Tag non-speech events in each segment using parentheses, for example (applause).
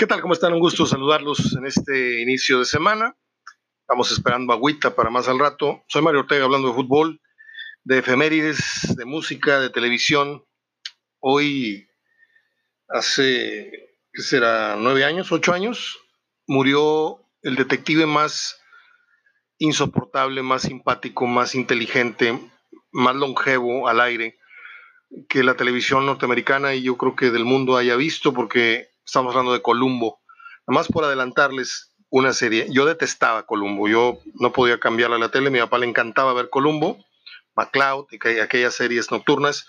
¿Qué tal? ¿Cómo están? Un gusto saludarlos en este inicio de semana. Estamos esperando agüita para más al rato. Soy Mario Ortega hablando de fútbol, de efemérides, de música, de televisión. Hoy, hace, ¿qué será? ¿Nueve años? ¿Ocho años? Murió el detective más insoportable, más simpático, más inteligente, más longevo al aire que la televisión norteamericana y yo creo que del mundo haya visto, porque estamos hablando de Columbo. Nada más por adelantarles una serie. Yo detestaba Columbo, yo no podía cambiarla a la tele, mi papá le encantaba ver Columbo, MacLeod y aquellas series nocturnas,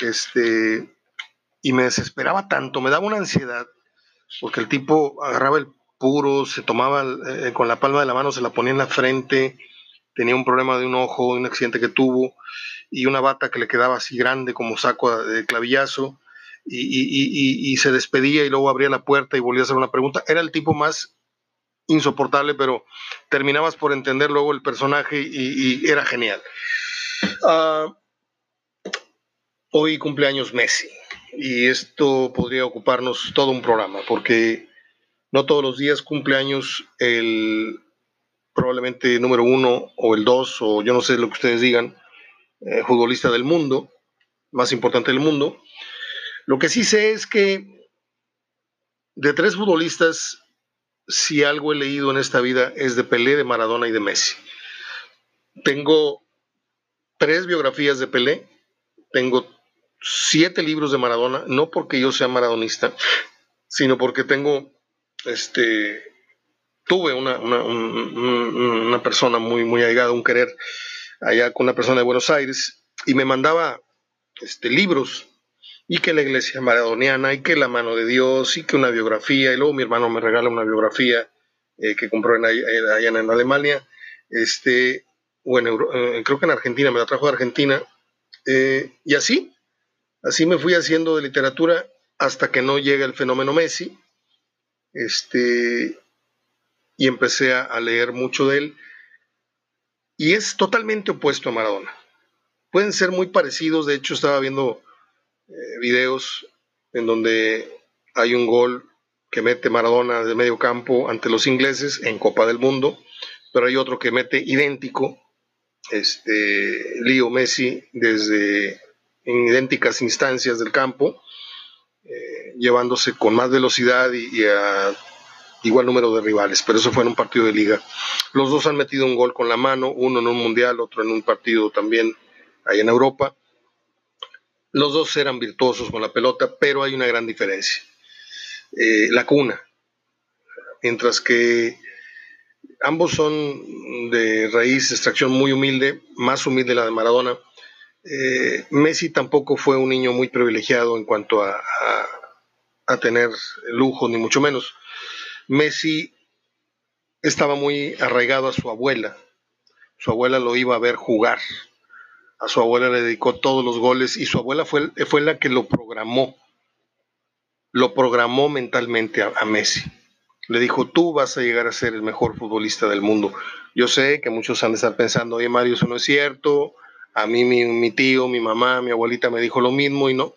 este, y me desesperaba tanto, me daba una ansiedad, porque el tipo agarraba el puro, se tomaba eh, con la palma de la mano, se la ponía en la frente, tenía un problema de un ojo, un accidente que tuvo, y una bata que le quedaba así grande como saco de clavillazo, y, se despedía y luego abría la puerta y volvía a hacer una pregunta. Era el tipo más insoportable, pero terminabas por entender luego el personaje y, era genial. Uh, hoy cumpleaños Messi y esto podría ocuparnos todo un programa porque no todos los días cumpleaños el probablemente número uno o el dos o yo no sé lo que ustedes digan, eh, futbolista del mundo, más importante del mundo. Lo que sí sé es que de tres futbolistas, si algo he leído en esta vida es de Pelé, de Maradona y de Messi. Tengo tres biografías de Pelé, tengo siete libros de Maradona, no porque yo sea maradonista, sino porque tengo, este, tuve una, una, persona muy, muy allegada, un querer allá con una persona de Buenos Aires, y me mandaba este, libros y que la iglesia maradoniana, y que la mano de Dios, y que una biografía, y luego mi hermano me regala una biografía eh, que compró en, allá en Alemania, este, bueno, eh, creo que en Argentina, me la trajo de Argentina, eh, y así, así me fui haciendo de literatura hasta que no llega el fenómeno Messi, este, y empecé a leer mucho de él, y es totalmente opuesto a Maradona. Pueden ser muy parecidos, de hecho estaba viendo eh, videos en donde hay un gol que mete Maradona de medio campo ante los ingleses en Copa del Mundo, pero hay otro que mete idéntico, este, Leo Messi, desde en idénticas instancias del campo, eh, llevándose con más velocidad y, a igual número de rivales, pero eso fue en un partido de liga. Los dos han metido un gol con la mano, uno en un mundial, otro en un partido también ahí en Europa. Los dos eran virtuosos con la pelota, pero hay una gran diferencia. Eh, la cuna. Mientras que ambos son de raíz, extracción muy humilde, más humilde la de Maradona. Eh, Messi tampoco fue un niño muy privilegiado en cuanto a, a, tener lujo, ni mucho menos. Messi estaba muy arraigado a su abuela. Su abuela lo iba a ver jugar a su abuela le dedicó todos los goles y su abuela fue, fue la que lo programó, lo programó mentalmente a, Messi. Le dijo, tú vas a llegar a ser el mejor futbolista del mundo. Yo sé que muchos han de estar pensando, oye Mario, eso no es cierto, a mí mi, tío, mi mamá, mi abuelita me dijo lo mismo y no.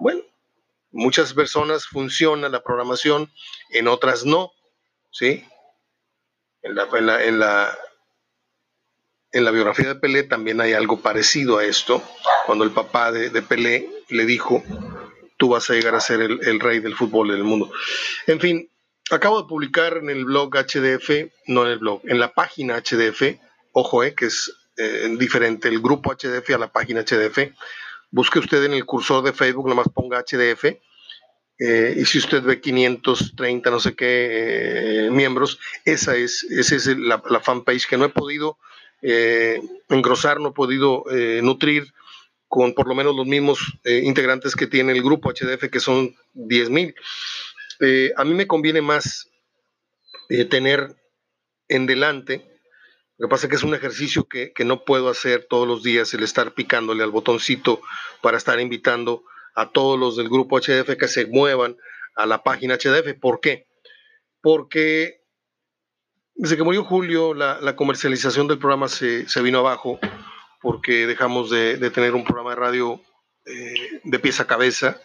Bueno, muchas personas funciona la programación, en otras no, ¿sí? En la, en la, en la biografía de Pelé también hay algo parecido a esto, cuando el papá de, Pelé le dijo, tú vas a llegar a ser el, rey del fútbol del mundo. En fin, acabo de publicar en el blog HDF, no en el blog, en la página HDF, ojo, eh, que es eh, diferente, el grupo HDF a la página HDF. Busque usted en el cursor de Facebook, nomás ponga HDF. Eh, y si usted ve 530, no sé qué miembros, esa es, esa es la, la fanpage que no he podido eh, engrosar, no he podido eh, nutrir con por lo menos los mismos eh, integrantes que tiene el grupo HDF, que son 10.000. Eh, a mí me conviene más tener en delante, lo que pasa es que es un ejercicio que, que, no puedo hacer todos los días, el estar picándole al botoncito para estar invitando a todos los del grupo HDF que se muevan a la página HDF. ¿Por qué? Porque desde que murió Julio, la, comercialización del programa se, vino abajo porque dejamos de, tener un programa de radio eh, de pieza a cabeza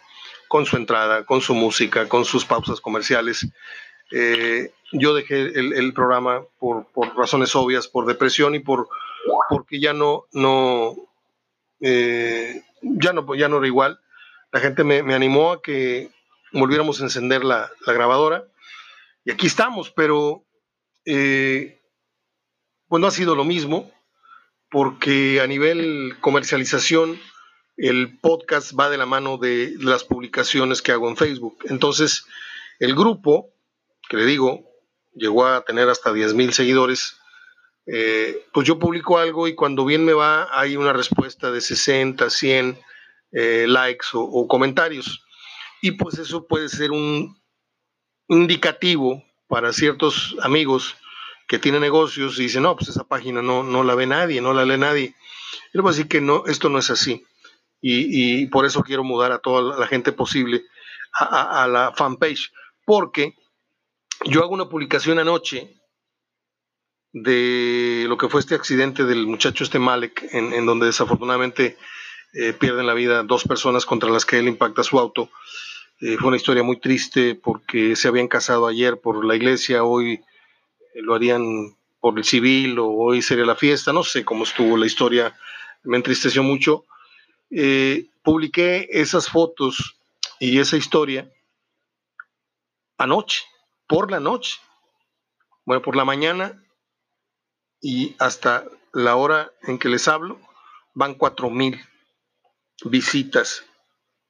con su entrada, con su música, con sus pausas comerciales. Eh, yo dejé el, programa por, razones obvias, por depresión y por porque ya no, no, eh, ya no, ya no era igual. La gente me, animó a que volviéramos a encender la, grabadora y aquí estamos, pero eh, pues ha sido lo mismo porque a nivel comercialización el podcast va de la mano de las publicaciones que hago en Facebook. Entonces, el grupo, que le digo, llegó a tener hasta 10 mil seguidores, eh, pues yo publico algo y cuando bien me va hay una respuesta de 60, 100 eh, likes o, comentarios. Y pues eso puede ser un indicativo para ciertos amigos que tienen negocios y dicen, no, pues esa página no, no la ve nadie, no la lee nadie. Yo voy a decir que no, esto no es así y, por eso quiero mudar a toda la gente posible a, la fanpage, porque yo hago una publicación anoche de lo que fue este accidente del muchacho este Malek, en, donde desafortunadamente eh, pierden la vida dos personas contra las que él impacta su auto. Eh, fue una historia muy triste porque se habían casado ayer por la iglesia, hoy eh, lo harían por el civil o hoy sería la fiesta, no sé cómo estuvo la historia, me entristeció mucho. Eh, publiqué esas fotos y esa historia anoche, por la noche, bueno, por la mañana y hasta la hora en que les hablo, van cuatro mil visitas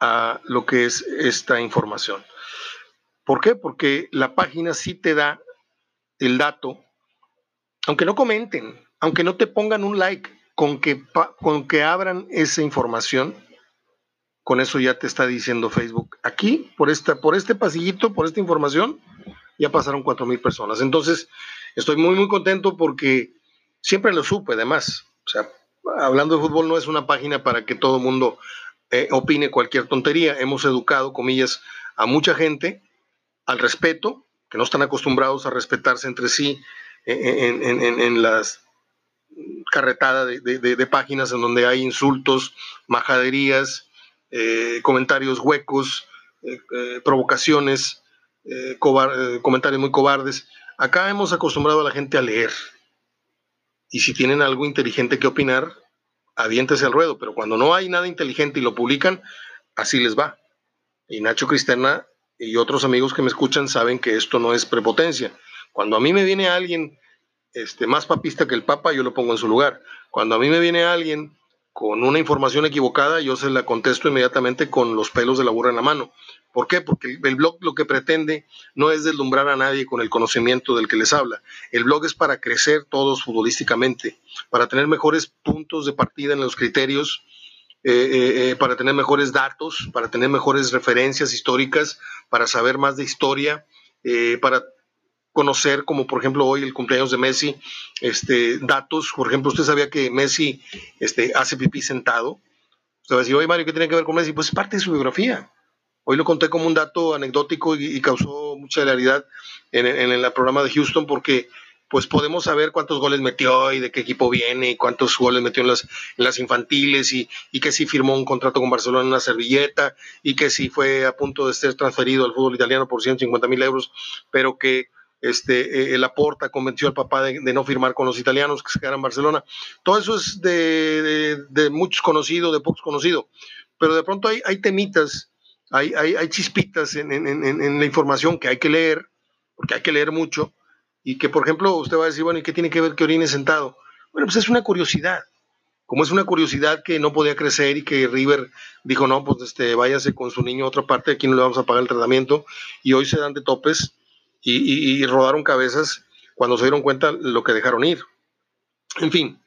a lo que es esta información. ¿Por qué? Porque la página sí te da el dato, aunque no comenten, aunque no te pongan un like, con que, con que abran esa información, con eso ya te está diciendo Facebook. Aquí, por, esta, por este pasillito, por esta información, ya pasaron cuatro mil personas. Entonces, estoy muy, muy contento porque siempre lo supe, además. O sea, hablando de fútbol no es una página para que todo mundo eh, opine cualquier tontería. Hemos educado, comillas, a mucha gente al respeto, que no están acostumbrados a respetarse entre sí eh, en las carretada de, páginas en donde hay insultos, majaderías, eh, comentarios huecos, eh, eh, provocaciones, comentarios muy cobardes. Acá hemos acostumbrado a la gente a leer. Y si tienen algo inteligente que opinar, aviéntese al ruedo. Pero cuando no hay nada inteligente y lo publican, así les va. Y Nacho Cristerna y otros amigos que me escuchan saben que esto no es prepotencia. Cuando a mí me viene alguien este, más papista que el Papa, yo lo pongo en su lugar. Cuando a mí me viene alguien con una información equivocada, yo se la contesto inmediatamente con los pelos de la burra en la mano. ¿Por qué? Porque el blog lo que pretende no es deslumbrar a nadie con el conocimiento del que les habla. El blog es para crecer todos futbolísticamente, para tener mejores puntos de partida en los criterios, eh, eh, eh, para tener mejores datos, para tener mejores referencias históricas, para saber más de historia, para conocer, como por ejemplo hoy el cumpleaños de Messi, este, datos, por ejemplo, usted sabía que Messi este, hace pipí sentado. Usted va a decir, oye Mario, ¿qué tiene que ver con Messi? Pues es parte de su biografía. Hoy lo conté como un dato anecdótico y, causó mucha hilaridad en, el programa de Houston porque pues podemos saber cuántos goles metió y de qué equipo viene y cuántos goles metió en las, en las infantiles y, y, que si firmó un contrato con Barcelona en una servilleta y que si fue a punto de ser transferido al fútbol italiano por 150 mil euros, pero que este, eh, el Aporta convenció al papá de, no firmar con los italianos que se quedaran en Barcelona. Todo eso es de, muchos conocidos, de pocos conocidos, pero de pronto hay, temitas, hay, hay, chispitas en, en, la información que hay que leer, porque hay que leer mucho, y que, por ejemplo, usted va a decir, bueno, ¿y qué tiene que ver que orine sentado? Bueno, pues es una curiosidad. Como es una curiosidad que no podía crecer y que River dijo, no, pues este, váyase con su niño a otra parte, aquí no le vamos a pagar el tratamiento, y hoy se dan de topes, y, rodaron cabezas cuando se dieron cuenta lo que dejaron ir. En fin,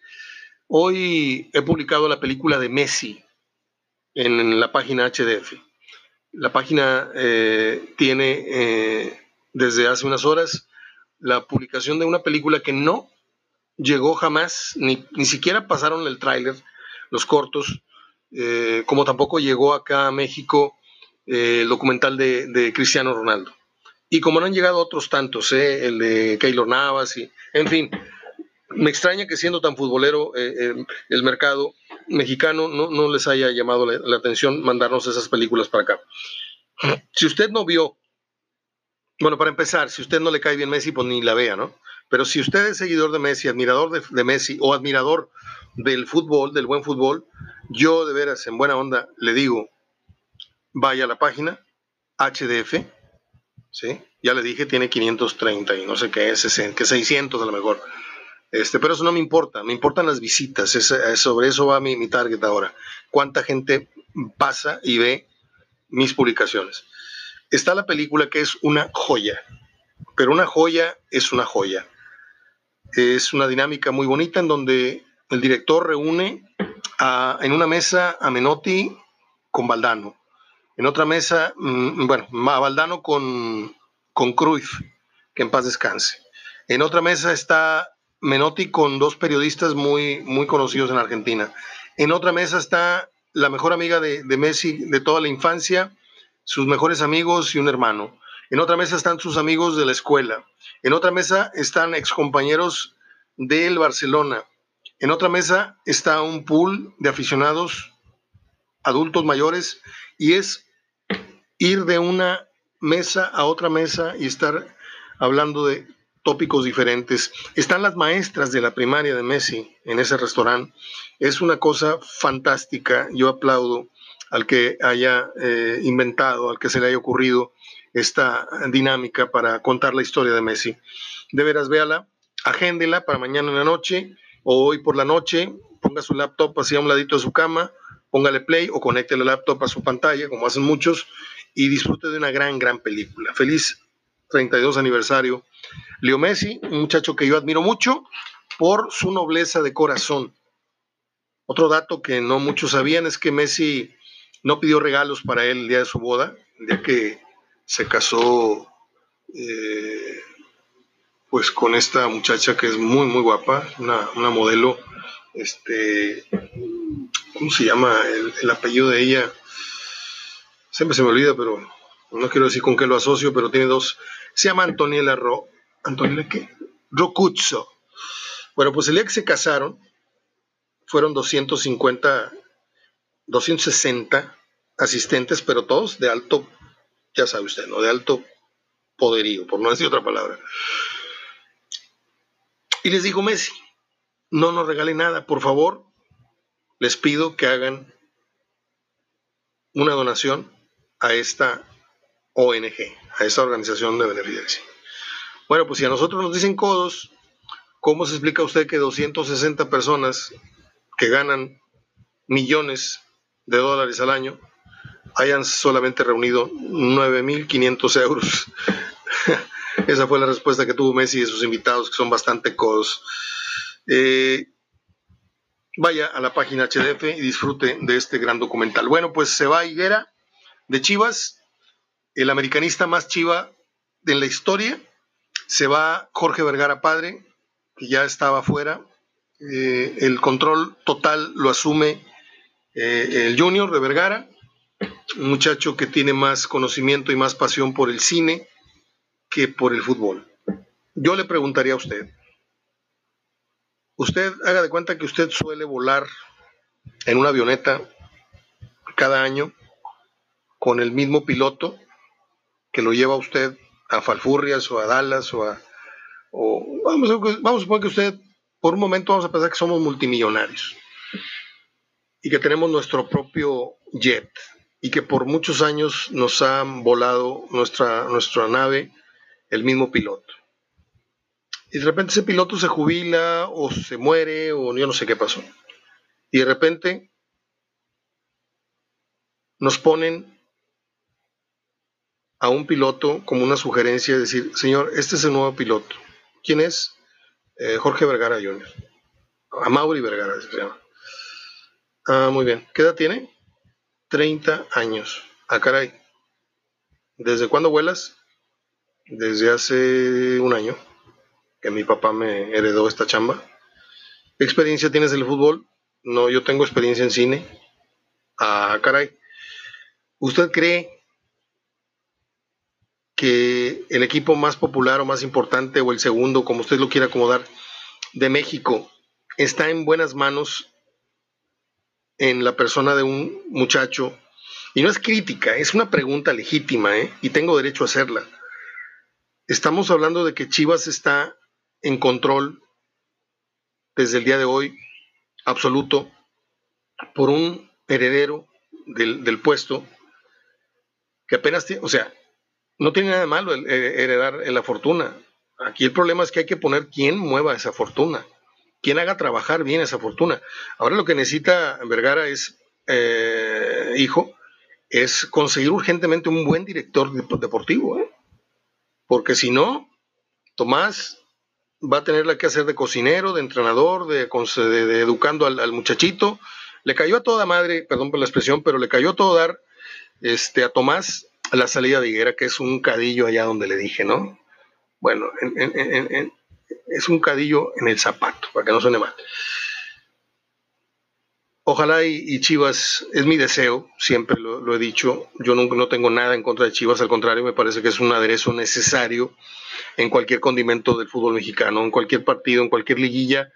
hoy he publicado la película de Messi en, la página HDF. La página eh, tiene eh, desde hace unas horas la publicación de una película que no llegó jamás, ni, siquiera pasaron el tráiler, los cortos, eh, como tampoco llegó acá a México el documental de Cristiano Ronaldo. Y como no han llegado otros tantos, ¿eh? el de Keylor Navas, y, en fin, me extraña que siendo tan futbolero eh, eh, el mercado mexicano no, les haya llamado la, atención mandarnos esas películas para acá. Si usted no vio, bueno, para empezar, si usted no le cae bien Messi, pues ni la vea, ¿no? Pero si usted es seguidor de Messi, admirador de, de Messi o admirador del fútbol, del buen fútbol, yo de veras, en buena onda, le digo, vaya a la página HDF, ¿sí? Ya le dije, tiene 530 y no sé qué es, que 600 a lo mejor. Este, pero eso no me importa, me importan las visitas, es, sobre eso va mi, mi target ahora. ¿Cuánta gente pasa y ve mis publicaciones? Está la película que es una joya, pero una joya es una joya. Es una dinámica muy bonita en donde el director reúne a, en una mesa a Menotti con Valdano, en otra mesa, mm, bueno, Valdano con, con Cruyff, que en paz descanse. En otra mesa está Menotti con dos periodistas muy, muy conocidos en Argentina. En otra mesa está la mejor amiga de, Messi de toda la infancia, sus mejores amigos y un hermano. En otra mesa están sus amigos de la escuela. En otra mesa están excompañeros del Barcelona. En otra mesa está un pool de aficionados adultos mayores y es ir de una mesa a otra mesa y estar hablando de tópicos diferentes. Están las maestras de la primaria de Messi en ese restaurante. Es una cosa fantástica. Yo aplaudo al que haya eh, inventado, al que se le haya ocurrido esta dinámica para contar la historia de Messi. De veras, véala, agéndela para mañana en la noche o hoy por la noche, ponga su laptop así a un ladito de su cama, póngale play o conecte el laptop a su pantalla, como hacen muchos, y disfrute de una gran, gran película. Feliz 32 aniversario Leo Messi, un muchacho que yo admiro mucho por su nobleza de corazón. Otro dato que no muchos sabían es que Messi no pidió regalos para él el día de su boda, el día que se casó eh, pues con esta muchacha que es muy muy guapa, una, modelo, este, ¿cómo se llama el, el, apellido de ella? Siempre se me olvida, pero no quiero decir con qué lo asocio, pero tiene dos, se llama Antoniela Ro, Antonio qué? Rocuzzo. Bueno, pues el día que se casaron, fueron 250, 260 asistentes, pero todos de alto, ya sabe usted, ¿no? De alto poderío, por no decir otra palabra. Y les dijo Messi, no nos regalen nada, por favor, les pido que hagan una donación a esta ONG, a esta organización de beneficencia. Bueno, pues si a nosotros nos dicen codos, ¿cómo se explica usted que 260 personas que ganan millones de dólares al año hayan solamente reunido 9.500 euros? (laughs) Esa fue la respuesta que tuvo Messi y sus invitados, que son bastante codos. Eh, vaya a la página HDF y disfrute de este gran documental. Bueno, pues se va Higuera de Chivas, el americanista más chiva de la historia, se va Jorge Vergara padre, que ya estaba fuera. Eh, el control total lo asume eh, el junior de Vergara, un muchacho que tiene más conocimiento y más pasión por el cine que por el fútbol. Yo le preguntaría a usted, usted haga de cuenta que usted suele volar en una avioneta cada año con el mismo piloto que lo lleva usted a Falfurrias o a Dallas o a... vamos, a, vamos a suponer que usted, por un momento vamos a pensar que somos multimillonarios y que tenemos nuestro propio jet y que por muchos años nos ha volado nuestra, nuestra nave el mismo piloto. Y de repente ese piloto se jubila o se muere o yo no sé qué pasó. Y de repente nos ponen a un piloto como una sugerencia, decir, señor, este es el nuevo piloto. ¿Quién es? Eh, Jorge Vergara Jr. A Mauri Vergara se llama. Ah, muy bien. ¿Qué edad tiene? 30 años. Ah, caray. ¿Desde cuándo vuelas? Desde hace un año que mi papá me heredó esta chamba. ¿Qué experiencia tienes en el fútbol? No, yo tengo experiencia en cine. Ah, caray. ¿Usted cree que el equipo más popular o más importante o el segundo, como usted lo quiera acomodar, de México está en buenas manos en la persona de un muchacho Y no es crítica, es una pregunta legítima, ¿eh? y tengo derecho a hacerla. Estamos hablando de que Chivas está en control desde el día de hoy absoluto por un heredero del, puesto que apenas tiene, o sea, no tiene nada de malo el, heredar la fortuna. Aquí el problema es que hay que poner quién mueva esa fortuna, quién haga trabajar bien esa fortuna. Ahora lo que necesita Vergara es, eh, hijo, es conseguir urgentemente un buen director deportivo, ¿eh? porque si no, Tomás va a tener que hacer de cocinero, de entrenador, de, educando al, muchachito. Le cayó a toda madre, perdón por la expresión, pero le cayó a todo dar este, a Tomás a la salida de Higuera, que es un cadillo allá donde le dije, ¿no? Bueno, es un cadillo en el zapato, para que no suene mal. Ojalá y, Chivas, es mi deseo, siempre lo, he dicho, yo nunca, no tengo nada en contra de Chivas, al contrario, me parece que es un aderezo necesario en cualquier condimento del fútbol mexicano, en cualquier partido, en cualquier liguilla,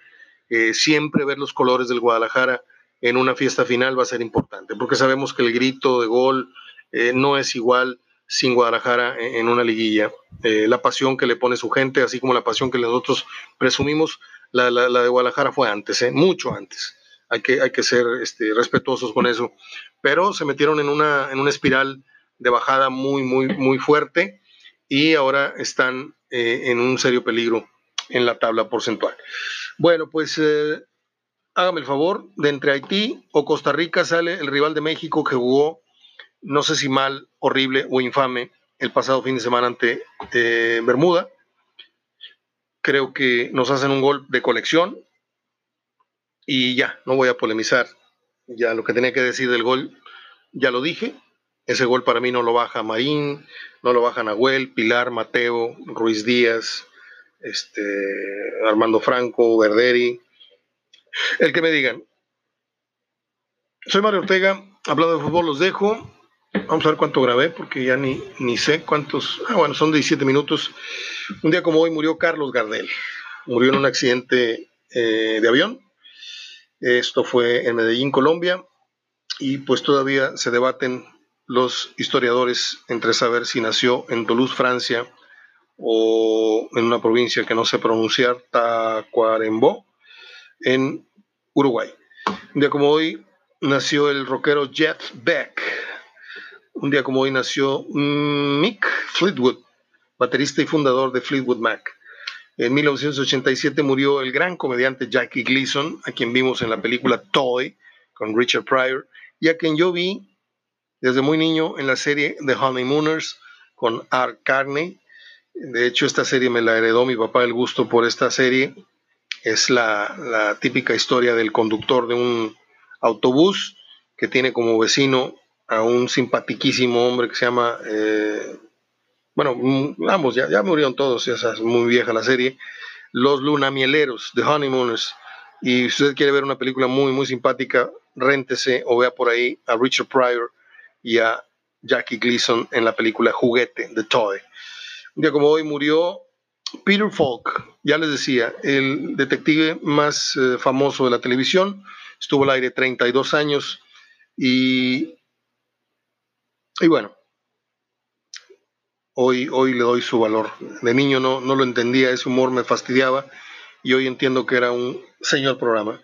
eh, siempre ver los colores del Guadalajara en una fiesta final va a ser importante, porque sabemos que el grito de gol eh, no es igual sin Guadalajara en, una liguilla. Eh, la pasión que le pone su gente, así como la pasión que nosotros presumimos, la, de Guadalajara fue antes, mucho antes hay que, hay que ser este, respetuosos con eso. Pero se metieron en una, en una espiral de bajada muy, muy, muy fuerte y ahora están eh, en un serio peligro en la tabla porcentual. Bueno, pues eh, hágame el favor, de entre Haití o Costa Rica sale el rival de México que jugó, no sé si mal, horrible o infame, el pasado fin de semana ante eh, Bermuda. Creo que nos hacen un gol de colección, y ya, no voy a polemizar. Ya lo que tenía que decir del gol, ya lo dije. Ese gol para mí no lo baja Marín, no lo baja Nahuel, Pilar, Mateo, Ruiz Díaz, este, Armando Franco, Verderi. El que me digan. Soy Mario Ortega, hablando de fútbol los dejo. Vamos a ver cuánto grabé, porque ya ni, ni sé cuántos. Ah, bueno, son 17 minutos. Un día como hoy murió Carlos Gardel. Murió en un accidente eh, de avión esto fue en Medellín, Colombia, y pues todavía se debaten los historiadores entre saber si nació en Toulouse, Francia, o en una provincia que no sé pronunciar, Tacuarembó, en Uruguay. Un día como hoy nació el rockero Jeff Beck. Un día como hoy nació Mick Fleetwood, baterista y fundador de Fleetwood Mac. En 1987 murió el gran comediante Jackie Gleason, a quien vimos en la película Toy con Richard Pryor, y a quien yo vi desde muy niño en la serie The Honeymooners con Art Carney. De hecho, esta serie me la heredó mi papá el gusto por esta serie. Es la, típica historia del conductor de un autobús que tiene como vecino a un simpatiquísimo hombre que se llama eh, bueno, mm, ambos ya, ya murieron todos, esa es muy vieja la serie, Los Lunamieleros, The Honeymooners, y si usted quiere ver una película muy, muy simpática, réntese o vea por ahí a Richard Pryor y a Jackie Gleason en la película Juguete, The Toy. Un día como hoy murió Peter Falk, ya les decía, el detective más eh, famoso de la televisión, estuvo al aire 32 años y, y bueno, hoy, hoy le doy su valor. De niño no, no lo entendía, ese humor me fastidiaba y hoy entiendo que era un señor programa.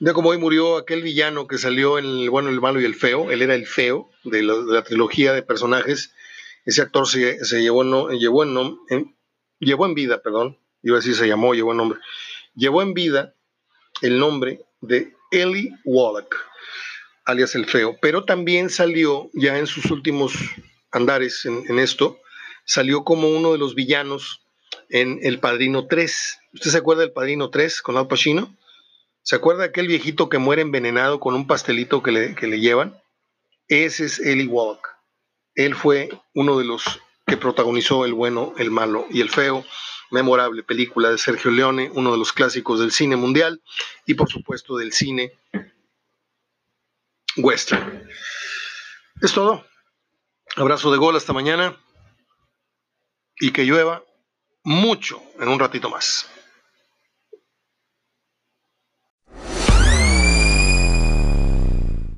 De como hoy murió aquel villano que salió en El bueno, el malo y el feo, él era el feo de, la trilogía de personajes. Ese actor se, se llevó, no, llevó, en, llevó en vida, perdón, iba a decir se llamó, llevó en nombre, llevó en vida el nombre de Eli Wallach, alias el feo, pero también salió ya en sus últimos andares en esto, salió como uno de los villanos en El Padrino 3. ¿Usted se acuerda del Padrino 3 con Al Pacino? ¿Se acuerda aquel viejito que muere envenenado con un pastelito que le, que le llevan? Ese es Eli Wallach. Él fue uno de los que protagonizó El bueno, el malo y el feo, memorable película de Sergio Leone, uno de los clásicos del cine mundial y por supuesto del cine western. Es todo. Abrazo de gol hasta mañana y que llueva mucho en un ratito más.